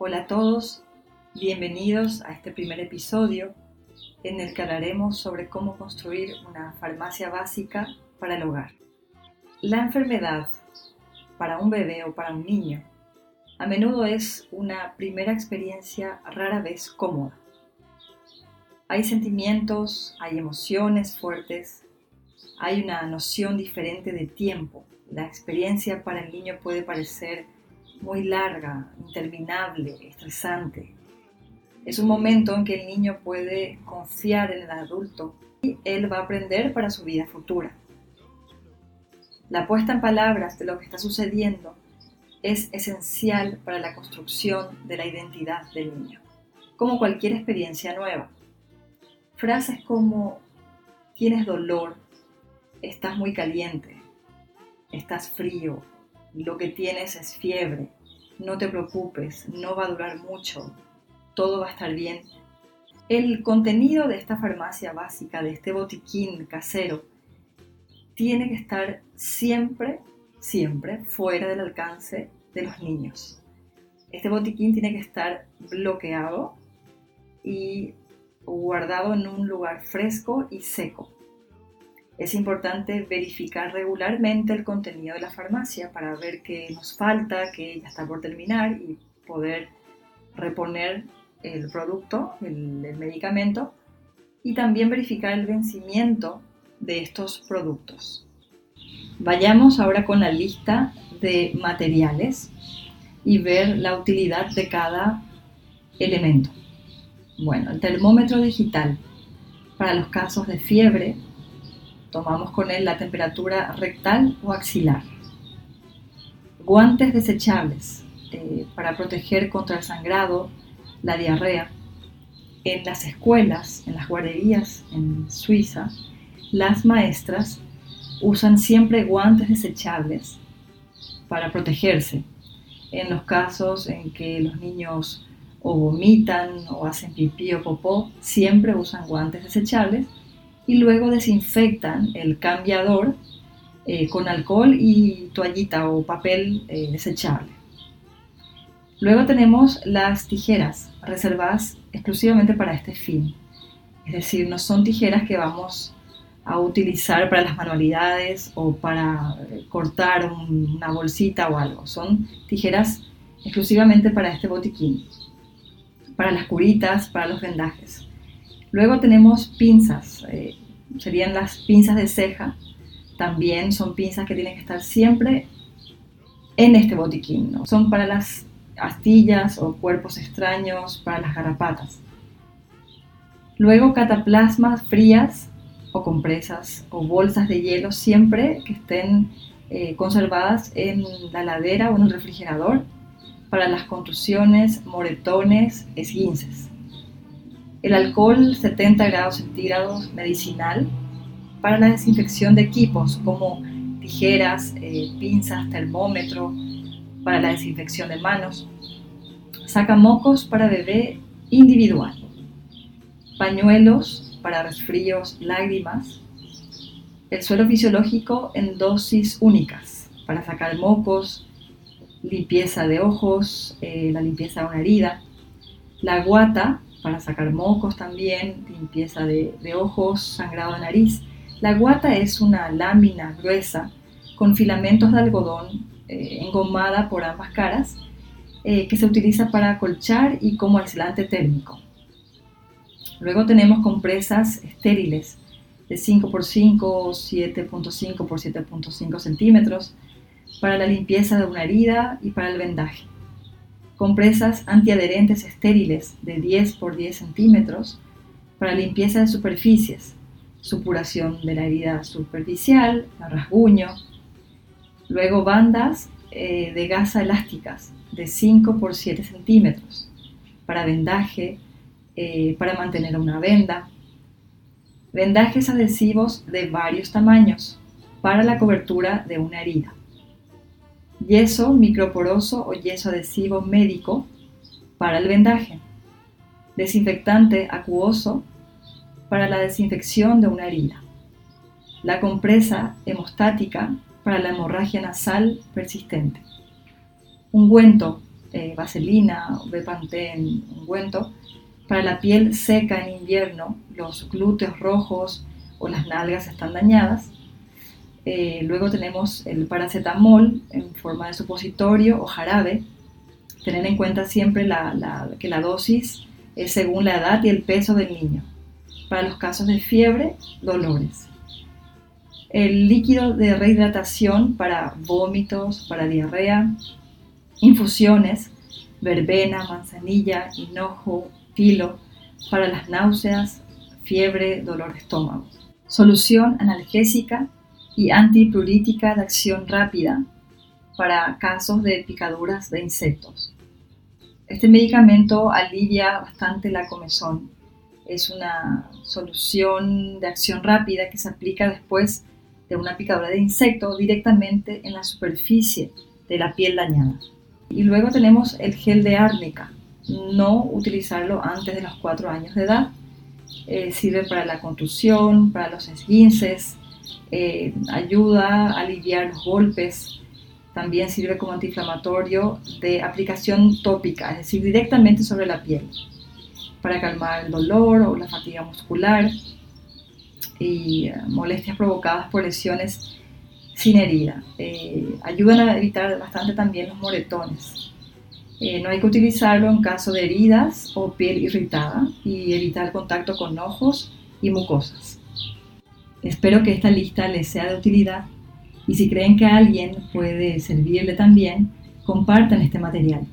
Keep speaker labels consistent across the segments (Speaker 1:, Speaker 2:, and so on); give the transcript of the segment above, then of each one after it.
Speaker 1: Hola a todos, bienvenidos a este primer episodio en el que hablaremos sobre cómo construir una farmacia básica para el hogar. La enfermedad para un bebé o para un niño a menudo es una primera experiencia rara vez cómoda. Hay sentimientos, hay emociones fuertes, hay una noción diferente de tiempo. La experiencia para el niño puede parecer muy larga, interminable, estresante. Es un momento en que el niño puede confiar en el adulto y él va a aprender para su vida futura. La puesta en palabras de lo que está sucediendo es esencial para la construcción de la identidad del niño, como cualquier experiencia nueva. Frases como tienes dolor, estás muy caliente, estás frío, lo que tienes es fiebre, no te preocupes, no va a durar mucho, todo va a estar bien. El contenido de esta farmacia básica, de este botiquín casero, tiene que estar siempre, siempre fuera del alcance de los niños. Este botiquín tiene que estar bloqueado y guardado en un lugar fresco y seco. Es importante verificar regularmente el contenido de la farmacia para ver qué nos falta, qué ya está por terminar y poder reponer el producto, el, el medicamento y también verificar el vencimiento de estos productos. Vayamos ahora con la lista de materiales y ver la utilidad de cada elemento. Bueno, el termómetro digital para los casos de fiebre Tomamos con él la temperatura rectal o axilar. Guantes desechables eh, para proteger contra el sangrado, la diarrea. En las escuelas, en las guarderías en Suiza, las maestras usan siempre guantes desechables para protegerse. En los casos en que los niños vomitan o hacen pipí o popó, siempre usan guantes desechables y luego desinfectan el cambiador eh, con alcohol y toallita o papel eh, desechable. Luego tenemos las tijeras reservadas exclusivamente para este fin. Es decir, no son tijeras que vamos a utilizar para las manualidades o para eh, cortar una bolsita o algo. Son tijeras exclusivamente para este botiquín, para las curitas, para los vendajes. Luego tenemos pinzas, eh, serían las pinzas de ceja. También son pinzas que tienen que estar siempre en este botiquín. Son para las astillas o cuerpos extraños, para las garrapatas. Luego cataplasmas frías o compresas o bolsas de hielo siempre que estén eh, conservadas en la ladera o en el refrigerador para las contusiones, moretones, esguinces el alcohol 70 grados centígrados medicinal para la desinfección de equipos como tijeras, eh, pinzas, termómetro, para la desinfección de manos, sacamocos para bebé individual, pañuelos para resfríos, lágrimas, el suelo fisiológico en dosis únicas para sacar mocos, limpieza de ojos, eh, la limpieza de una herida, la guata para sacar mocos también, limpieza de, ojos, sangrado de nariz. La guata es una lámina gruesa con filamentos de algodón eh, engomada por ambas caras eh, que se utiliza para acolchar y como aislante térmico. Luego tenemos compresas estériles de 5x5 o 7.5 x 7.5 centímetros para la limpieza de una herida y para el vendaje compresas antiadherentes estériles de 10 por 10 centímetros para limpieza de superficies, supuración de la herida superficial, rasguño, luego bandas eh, de gasa elásticas de 5 por 7 centímetros para vendaje, eh, para mantener una venda, vendajes adhesivos de varios tamaños para la cobertura de una herida yeso microporoso o yeso adhesivo médico para el vendaje, desinfectante acuoso para la desinfección de una herida, la compresa hemostática para la hemorragia nasal persistente, ungüento eh, vaselina o Bepanthen ungüento. Para la piel seca en invierno, los glúteos rojos o las nalgas están dañadas. Eh, luego tenemos el paracetamol en forma de supositorio o jarabe. Tener en cuenta siempre que la dosis es según la edad y el peso del niño. Para los casos de fiebre, dolores. El líquido de rehidratación para vómitos, para diarrea, infusiones, verbena, manzanilla, hinojo, tilo, para las náuseas, fiebre, dolor de estómago. Solución analgésica y antiprurítica de acción rápida para casos de picaduras de insectos. Este medicamento alivia bastante la comezón. Es una solución de acción rápida que se aplica después de una picadura de insecto directamente en la superficie de la piel dañada. Y luego tenemos el gel de árnica. No utilizarlo antes de los 4 años de edad. Eh, sirve para la contusión, para los esguinces, eh, ayuda a aliviar golpes. También sirve como antiinflamatorio de aplicación tópica, es decir, directamente sobre la piel, para calmar el dolor o la fatiga muscular y eh, molestias provocadas por lesiones sin herida. Eh, ayudan a evitar bastante también los moretones. Eh, no hay que utilizarlo en caso de heridas o piel irritada y evitar contacto con ojos y mucosas. Espero que esta lista les sea de utilidad y si creen que a alguien puede servirle también, compartan este material.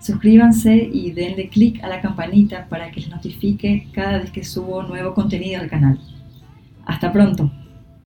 Speaker 1: Suscríbanse y denle clic a la campanita para que les notifique cada vez que subo nuevo contenido al canal. Hasta pronto.